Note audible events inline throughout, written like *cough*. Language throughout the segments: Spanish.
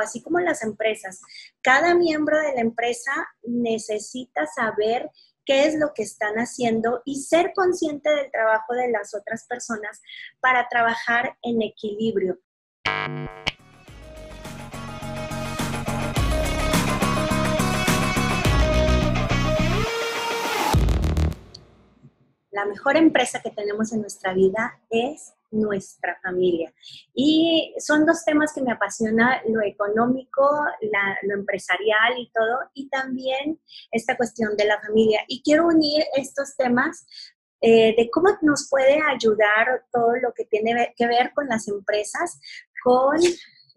así como las empresas, cada miembro de la empresa necesita saber qué es lo que están haciendo y ser consciente del trabajo de las otras personas para trabajar en equilibrio. La mejor empresa que tenemos en nuestra vida es nuestra familia. Y son dos temas que me apasiona, lo económico, lo empresarial y todo, y también esta cuestión de la familia. Y quiero unir estos temas eh, de cómo nos puede ayudar todo lo que tiene que ver con las empresas, con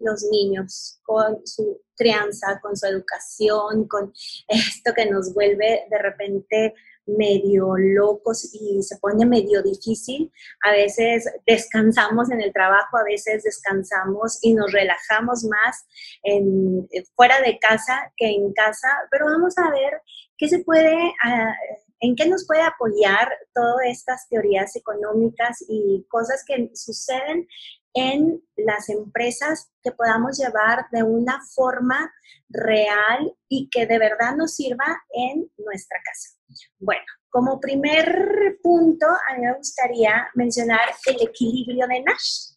los niños, con su crianza, con su educación, con esto que nos vuelve de repente medio locos y se pone medio difícil. A veces descansamos en el trabajo, a veces descansamos y nos relajamos más en, fuera de casa que en casa, pero vamos a ver qué se puede, ah, en qué nos puede apoyar todas estas teorías económicas y cosas que suceden en las empresas que podamos llevar de una forma real y que de verdad nos sirva en nuestra casa. Bueno, como primer punto, a mí me gustaría mencionar el equilibrio de Nash.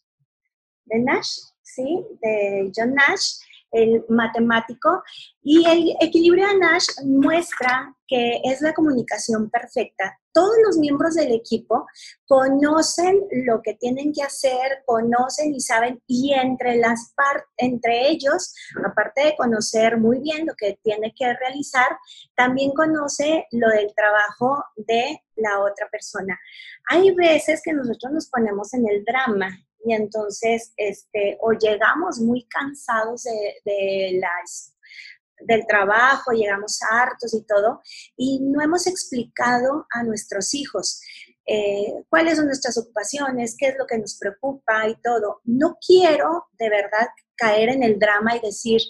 De Nash, ¿sí? De John Nash el matemático, y el equilibrio de Nash muestra que es la comunicación perfecta. Todos los miembros del equipo conocen lo que tienen que hacer, conocen y saben, y entre, las entre ellos, aparte de conocer muy bien lo que tiene que realizar, también conoce lo del trabajo de la otra persona. Hay veces que nosotros nos ponemos en el drama y entonces este, o llegamos muy cansados de, las, del trabajo, llegamos hartos y todo, y no hemos explicado a nuestros hijos eh, cuáles son nuestras ocupaciones, qué es lo que nos preocupa y todo. No quiero de verdad caer en el drama y decir,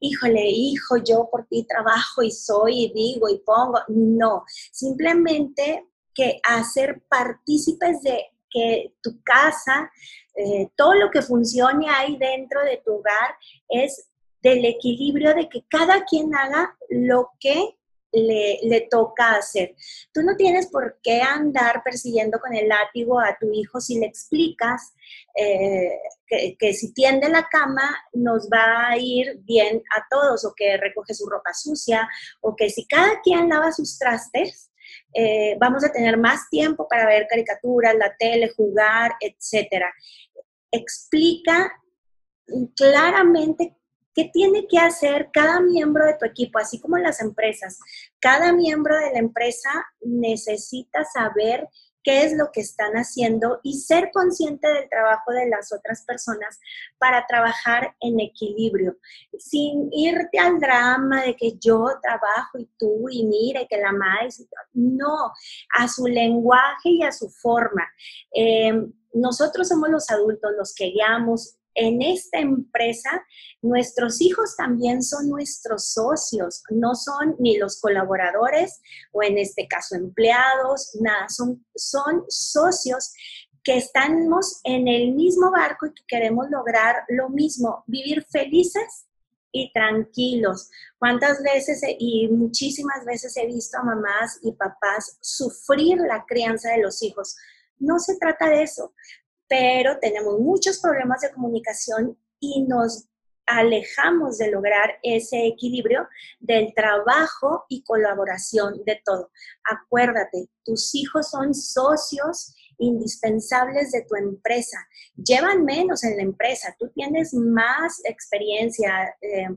híjole, hijo, yo por ti trabajo y soy y digo y pongo. No, simplemente que hacer partícipes de que tu casa eh, todo lo que funcione ahí dentro de tu hogar es del equilibrio de que cada quien haga lo que le, toca hacer. Tú no tienes por qué andar persiguiendo con el látigo a tu hijo si le explicas eh, que, que, si tiende la cama nos va a ir bien a todos, o que recoge su ropa sucia, o que si cada quien lava sus trastes, eh, vamos a tener más tiempo para ver caricaturas, la tele, jugar, etcétera. Explica claramente qué tiene que hacer cada miembro de tu equipo, así como las empresas. Cada miembro de la empresa necesita saber qué es lo que están haciendo y ser consciente del trabajo de las otras personas para trabajar en equilibrio, sin irte al drama de que yo trabajo y tú y mire que la madre, no, a su lenguaje y a su forma. Em, nosotros somos los adultos los que guiamos en esta empresa, nuestros hijos también son nuestros socios, no son ni los colaboradores o en este caso empleados, nada, son, socios que estamos en el mismo barco y que queremos lograr lo mismo, vivir felices y tranquilos. ¿Cuántas veces y muchísimas veces he visto a mamás y papás sufrir la crianza de los hijos? No se trata de eso pero tenemos muchos problemas de comunicación y nos alejamos de lograr ese equilibrio del trabajo y colaboración de todo. Acuérdate, tus hijos son socios indispensables de tu empresa. Llevan menos en la empresa, tú tienes más experiencia, eh,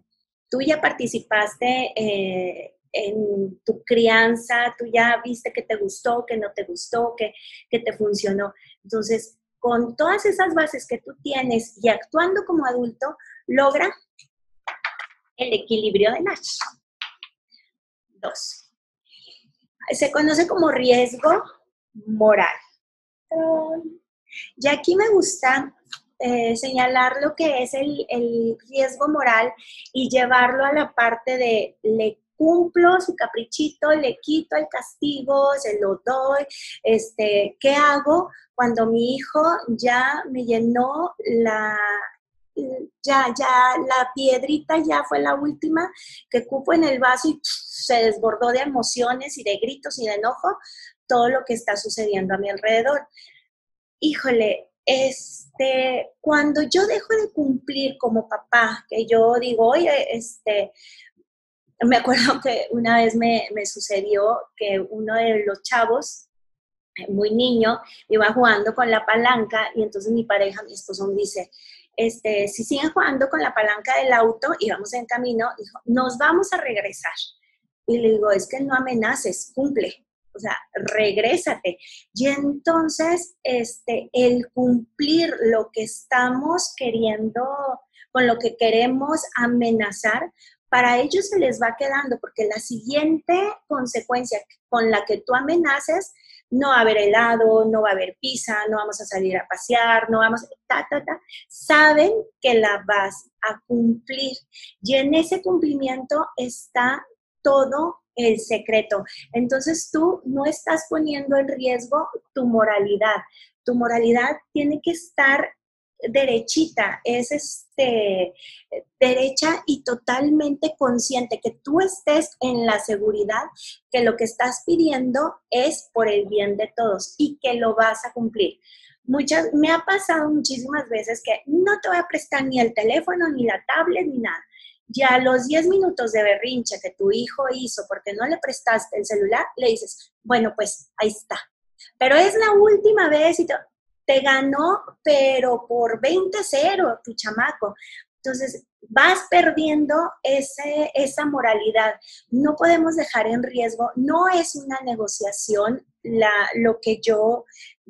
tú ya participaste eh, en tu crianza, tú ya viste que te gustó, que no te gustó, que, que te funcionó. Entonces, con todas esas bases que tú tienes y actuando como adulto, logra el equilibrio de Nash. Dos. Se conoce como riesgo moral. Y aquí me gusta eh, señalar lo que es el, el, riesgo moral y llevarlo a la parte de le cumplo su caprichito, le quito el castigo, se lo doy, este, ¿qué hago cuando mi hijo ya me llenó la, ya, ya, la piedrita ya fue la última que cupo en el vaso y se desbordó de emociones y de gritos y de enojo todo lo que está sucediendo a mi alrededor. Híjole, este, cuando yo dejo de cumplir como papá, que yo digo, oye, este, me acuerdo que una vez me, me sucedió que uno de los chavos, muy niño, iba jugando con la palanca y entonces mi pareja, mi esposo me dice, este, si siguen jugando con la palanca del auto y vamos en camino, dijo, nos vamos a regresar. Y le digo, es que no amenaces, cumple, o sea, regrésate. Y entonces, este, el cumplir lo que estamos queriendo, con lo que queremos amenazar, para ellos se les va quedando, porque la siguiente consecuencia con la que tú amenaces no va a haber helado, no va a haber pizza, no vamos a salir a pasear, no vamos, ta, ta, ta, saben que la vas a cumplir. Y en ese cumplimiento está todo el secreto. Entonces tú no estás poniendo en riesgo tu moralidad. Tu moralidad tiene que estar derechita, es este, derecha y totalmente consciente, que tú estés en la seguridad que lo que estás pidiendo es por el bien de todos y que lo vas a cumplir. Muchas, me ha pasado muchísimas veces que no te voy a prestar ni el teléfono, ni la tablet, ni nada. Ya a los 10 minutos de berrinche que tu hijo hizo porque no le prestaste el celular, le dices, bueno, pues ahí está. Pero es la última vez y te, te ganó, pero por 20-0 tu chamaco. Entonces, vas perdiendo esa moralidad. No podemos dejar en riesgo, no es una negociación lo, que yo,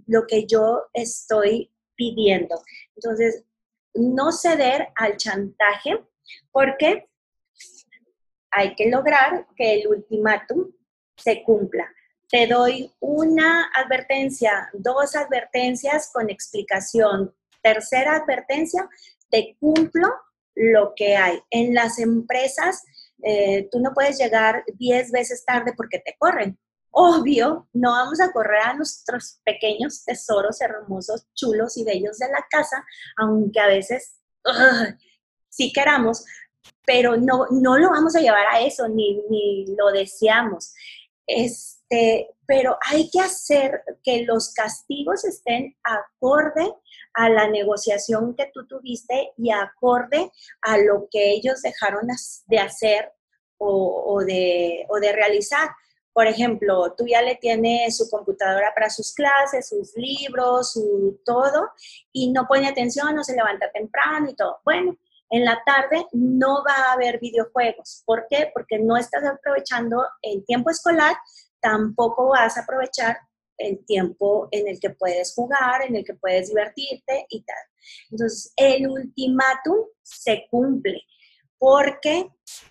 lo que yo estoy pidiendo. Entonces, no ceder al chantaje porque hay que lograr que el ultimátum se cumpla te doy una advertencia, dos advertencias con explicación. Tercera advertencia, te cumplo lo que hay. En las empresas, eh, tú no puedes llegar 10 veces tarde porque te corren. Obvio, no vamos a correr a nuestros pequeños tesoros hermosos, chulos y bellos de la casa, aunque a veces sí queramos, pero no, no lo vamos a llevar a eso, ni, ni lo deseamos. Es, este, pero hay que hacer que los castigos estén acorde a la negociación que tú tuviste y acorde a lo que ellos dejaron de hacer o, de, o de realizar. Por ejemplo, tú ya le tienes su computadora para sus clases, sus libros, su todo, y no pone atención, no se levanta temprano y todo. Bueno, en la tarde no va a haber videojuegos. ¿Por qué? Porque no estás aprovechando el tiempo escolar tampoco vas a aprovechar el tiempo en el que puedes jugar, en el que puedes divertirte y tal. Entonces, el ultimátum se cumple, porque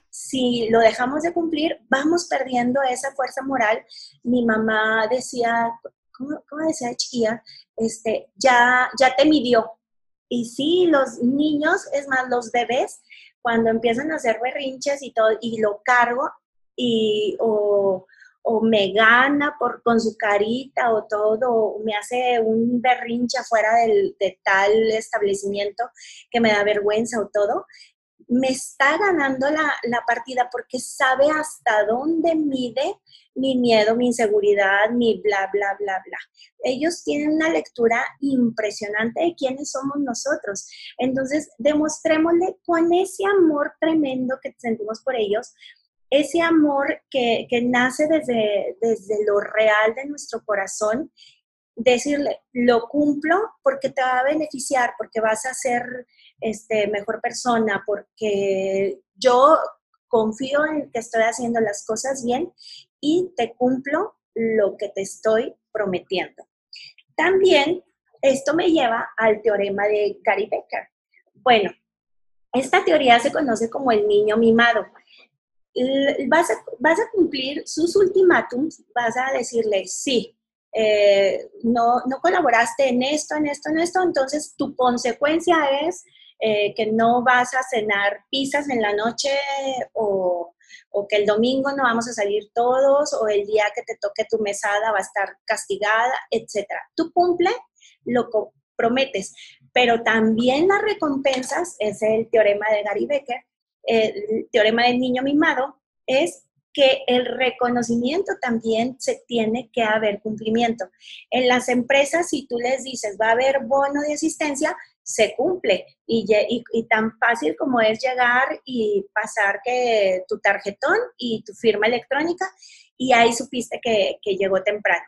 si lo dejamos de cumplir, vamos perdiendo esa fuerza moral. Mi mamá decía, ¿cómo, decía chiquilla? Este, ya, ya te midió. Y sí, los niños, es más, los bebés, cuando empiezan a hacer berrinches y todo, y lo cargo, y, o, o me gana por, con su carita o todo, o me hace un berrincha fuera del, de tal establecimiento que me da vergüenza o todo, me está ganando la, la, partida porque sabe hasta dónde mide mi miedo, mi inseguridad, mi bla, bla, bla, bla. Ellos tienen una lectura impresionante de quiénes somos nosotros. Entonces, demostrémosle con ese amor tremendo que sentimos por ellos, ese amor que, nace desde, desde lo real de nuestro corazón, decirle, lo cumplo porque te va a beneficiar, porque vas a ser este, mejor persona, porque yo confío en que estoy haciendo las cosas bien y te cumplo lo que te estoy prometiendo. También esto me lleva al teorema de Gary Becker. Bueno, esta teoría se conoce como el niño mimado vas a, vas a cumplir sus ultimátums, vas a decirle sí, eh, no, no colaboraste en esto, en esto, en esto, entonces tu consecuencia es eh, que no vas a cenar pizzas en la noche o, o, que el domingo no vamos a salir todos o el día que te toque tu mesada va a estar castigada, etc. Tú cumple lo que prometes, Pero también las recompensas, es el teorema de Gary Becker, el teorema del niño mimado, es que el reconocimiento también se tiene que haber cumplimiento. En las empresas, si tú les dices va a haber bono de asistencia, se cumple. Y, tan fácil como es llegar y pasar que tu tarjetón y tu firma electrónica y ahí supiste que llegó temprano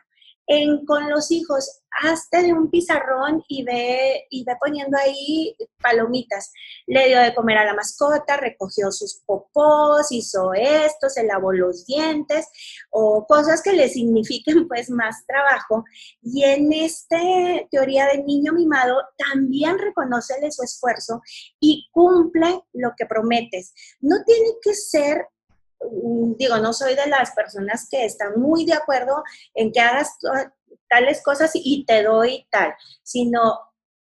con los hijos, hazte de un pizarrón y ve, y ve poniendo ahí palomitas. Le dio de comer a la mascota, recogió sus popós, hizo esto, se lavó los dientes o cosas que le signifiquen *laughs* pues más trabajo. Y en esta teoría del niño mimado también reconoce su esfuerzo y cumple lo que prometes. No tiene que ser digo, no soy de las personas que están muy de acuerdo en que hagas tales cosas y te doy tal, sino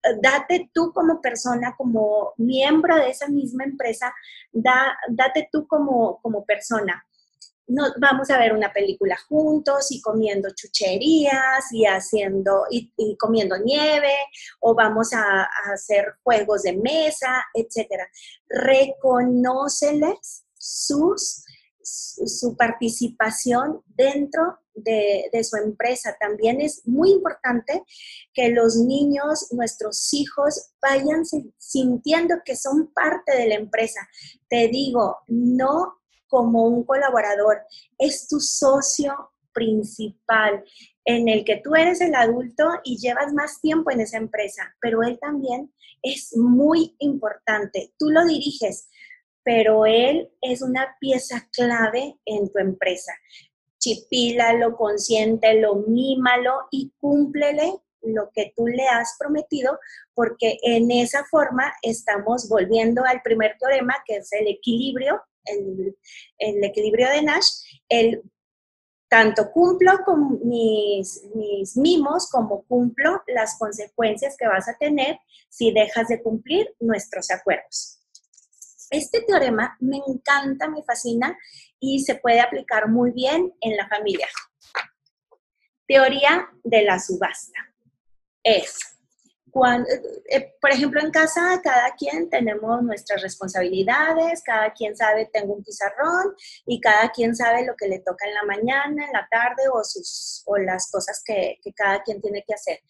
eh, date tú como persona, como miembro de esa misma empresa, da, date tú como, como persona. No, vamos a ver una película juntos y comiendo chucherías y haciendo y, comiendo nieve o vamos a, a, hacer juegos de mesa, etcétera. Reconóceles sus su participación dentro de, su empresa. También es muy importante que los niños, nuestros hijos, vayan sintiendo que son parte de la empresa. Te digo, no como un colaborador, es tu socio principal en el que tú eres el adulto y llevas más tiempo en esa empresa, pero él también es muy importante. Tú lo diriges, pero él es una pieza clave en tu empresa. Chipílalo, consiéntelo, mímalo y cúmplele lo que tú le has prometido, porque en esa forma estamos volviendo al primer teorema, que es el equilibrio, el, equilibrio de Nash, el tanto cumplo con mis, mis, mimos como cumplo las consecuencias que vas a tener si dejas de cumplir nuestros acuerdos. Este teorema me encanta, me fascina y se puede aplicar muy bien en la familia. Teoría de la subasta. Es, cuando, eh, por ejemplo, en casa cada quien tenemos nuestras responsabilidades, cada quien sabe, tengo un pizarrón y cada quien sabe lo que le toca en la mañana, en la tarde o, las cosas que cada quien tiene que hacer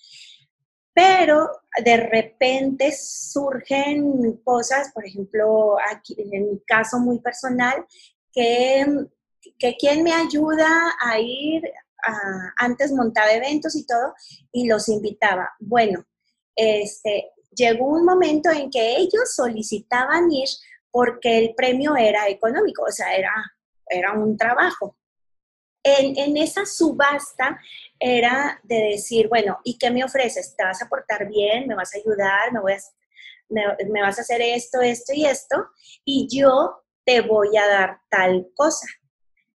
pero de repente surgen cosas, por ejemplo, aquí en mi caso muy personal, que, que quien me ayuda a ir, antes montaba eventos y todo, y los invitaba. Bueno, este, llegó un momento en que ellos solicitaban ir porque el premio era económico, o sea, era, era un trabajo. En, esa subasta era de decir, bueno, ¿y qué me ofreces? ¿Te vas a portar bien? ¿Me vas a ayudar? ¿Me, a, me, vas a hacer esto, esto y esto? Y yo te voy a dar tal cosa.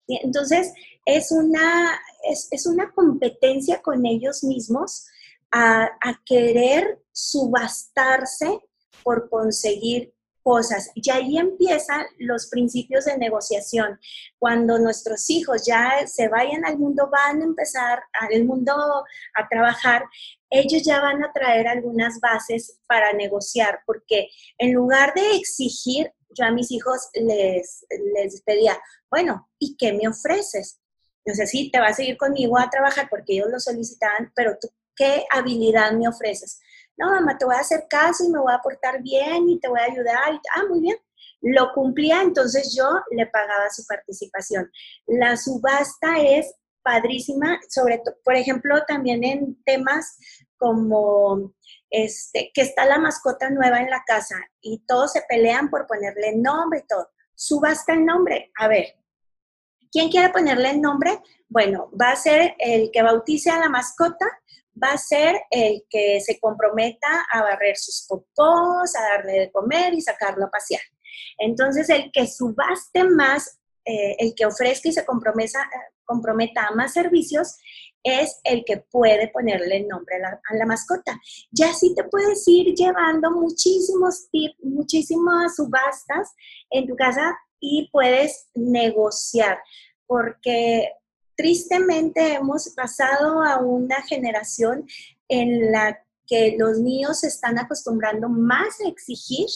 Entonces, es una, es, una competencia con ellos mismos a, a querer subastarse por conseguir cosas. Y ahí empiezan los principios de negociación. Cuando nuestros hijos ya se vayan al mundo, van a empezar al mundo a trabajar, ellos ya van a traer algunas bases para negociar, porque en lugar de exigir, yo a mis hijos les, les pedía, bueno, ¿y qué me ofreces? No sé si te vas a seguir conmigo a trabajar porque ellos lo solicitaban, pero tú, ¿qué habilidad me ofreces? No, mamá, te voy a hacer caso y me voy a portar bien y te voy a ayudar. ah, muy bien. Lo cumplía, entonces yo le pagaba su participación. La subasta es padrísima, sobre todo, por ejemplo, también en temas como este, que está la mascota nueva en la casa y todos se pelean por ponerle nombre y todo. Subasta el nombre. A ver, ¿quién quiere ponerle el nombre? Bueno, va a ser el que bautice a la mascota, va a ser el que se comprometa a barrer sus popós, a darle de comer y sacarlo a pasear. Entonces, el que subaste más, eh, el que ofrezca y se comprometa, a más servicios, es el que puede ponerle el nombre a la, mascota. Ya sí te puedes ir llevando muchísimos tips, muchísimas subastas en tu casa y puedes negociar, porque tristemente hemos pasado a una generación en la que los niños se están acostumbrando más a exigir,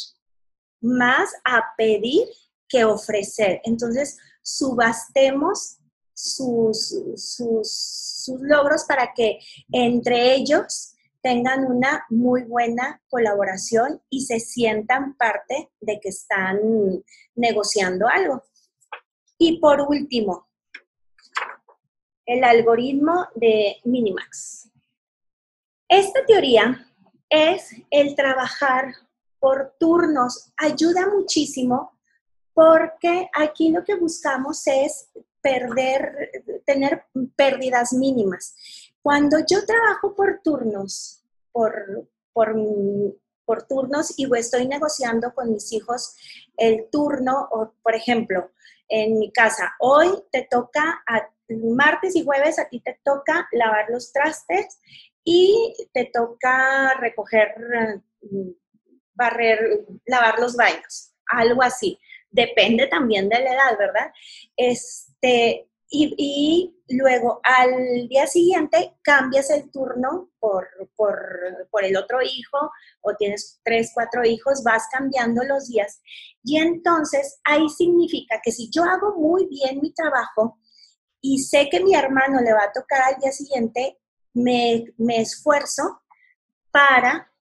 más a pedir que ofrecer. Entonces, subastemos sus, sus, logros para que entre ellos tengan una muy buena colaboración y se sientan parte de que están negociando algo. Y por último, el algoritmo de Minimax. Esta teoría es el trabajar por turnos. Ayuda muchísimo porque aquí lo que buscamos es perder, tener pérdidas mínimas. Cuando yo trabajo por turnos, por, por, turnos y estoy negociando con mis hijos el turno, por ejemplo, en mi casa, hoy te toca, a, martes y jueves a ti te toca lavar los trastes y te toca recoger, barrer, lavar los baños, algo así. Depende también de la edad, ¿verdad? Este, y, luego al día siguiente cambias el turno por, por, por, el otro hijo o tienes tres, cuatro hijos, vas cambiando los días. Y entonces ahí significa que si yo hago muy bien mi trabajo y sé que mi hermano le va a tocar al día siguiente, me, me esfuerzo para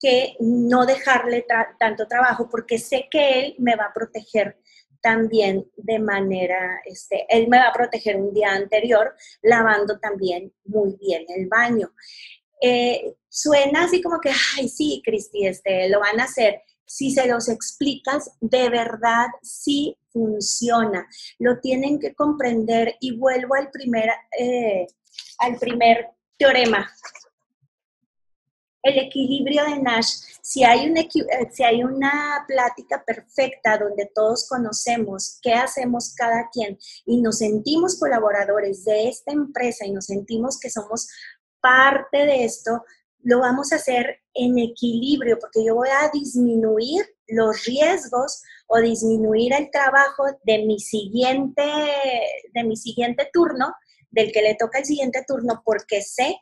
que no dejarle tanto trabajo porque sé que él me va a proteger también de manera, este, él me va a proteger un día anterior lavando también muy bien el baño. Eh, suena así como que, ay, sí, Cristi, este, lo van a hacer. Si se los explicas, de verdad sí funciona. Lo tienen que comprender y vuelvo al primer, eh, al primer teorema el equilibrio de Nash, si hay, un, eh, si hay una plática perfecta donde todos conocemos qué hacemos cada quien y nos sentimos colaboradores de esta empresa y nos sentimos que somos parte de esto, lo vamos a hacer en equilibrio porque yo voy a disminuir los riesgos o disminuir el trabajo de mi siguiente, de mi siguiente turno, del que le toca el siguiente turno, porque sé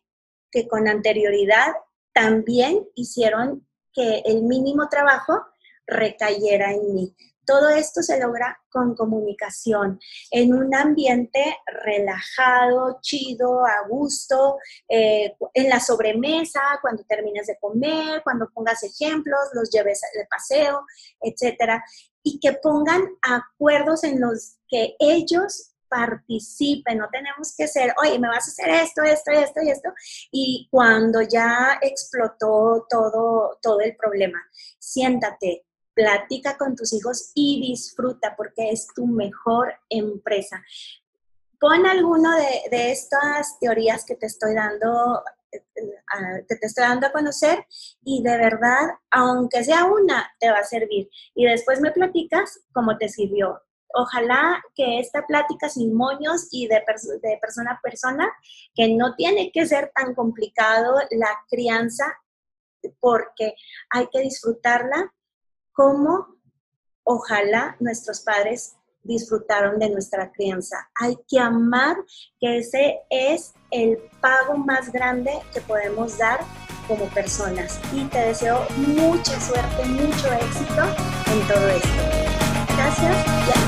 que con anterioridad también hicieron que el mínimo trabajo recayera en mí. Todo esto se logra con comunicación, en un ambiente relajado, chido, a gusto, eh, en la sobremesa, cuando termines de comer, cuando pongas ejemplos, los lleves de paseo, etcétera, y que pongan acuerdos en los que ellos participen, no tenemos que ser, oye, me vas a hacer esto, esto, esto y esto, y cuando ya explotó todo, todo el problema, siéntate, platica con tus hijos y disfruta porque es tu mejor empresa. Pon alguno de, estas teorías que te estoy dando que te estoy dando a conocer y de verdad, aunque sea una, te va a servir. Y después me platicas cómo te sirvió ojalá que esta plática sin moños y de, de persona a persona, que no tiene que ser tan complicado la crianza, porque hay que disfrutarla como ojalá nuestros padres disfrutaron de nuestra crianza. Hay que amar que ese es el pago más grande que podemos dar como personas. Y te deseo mucha suerte, mucho éxito en todo esto. Gracias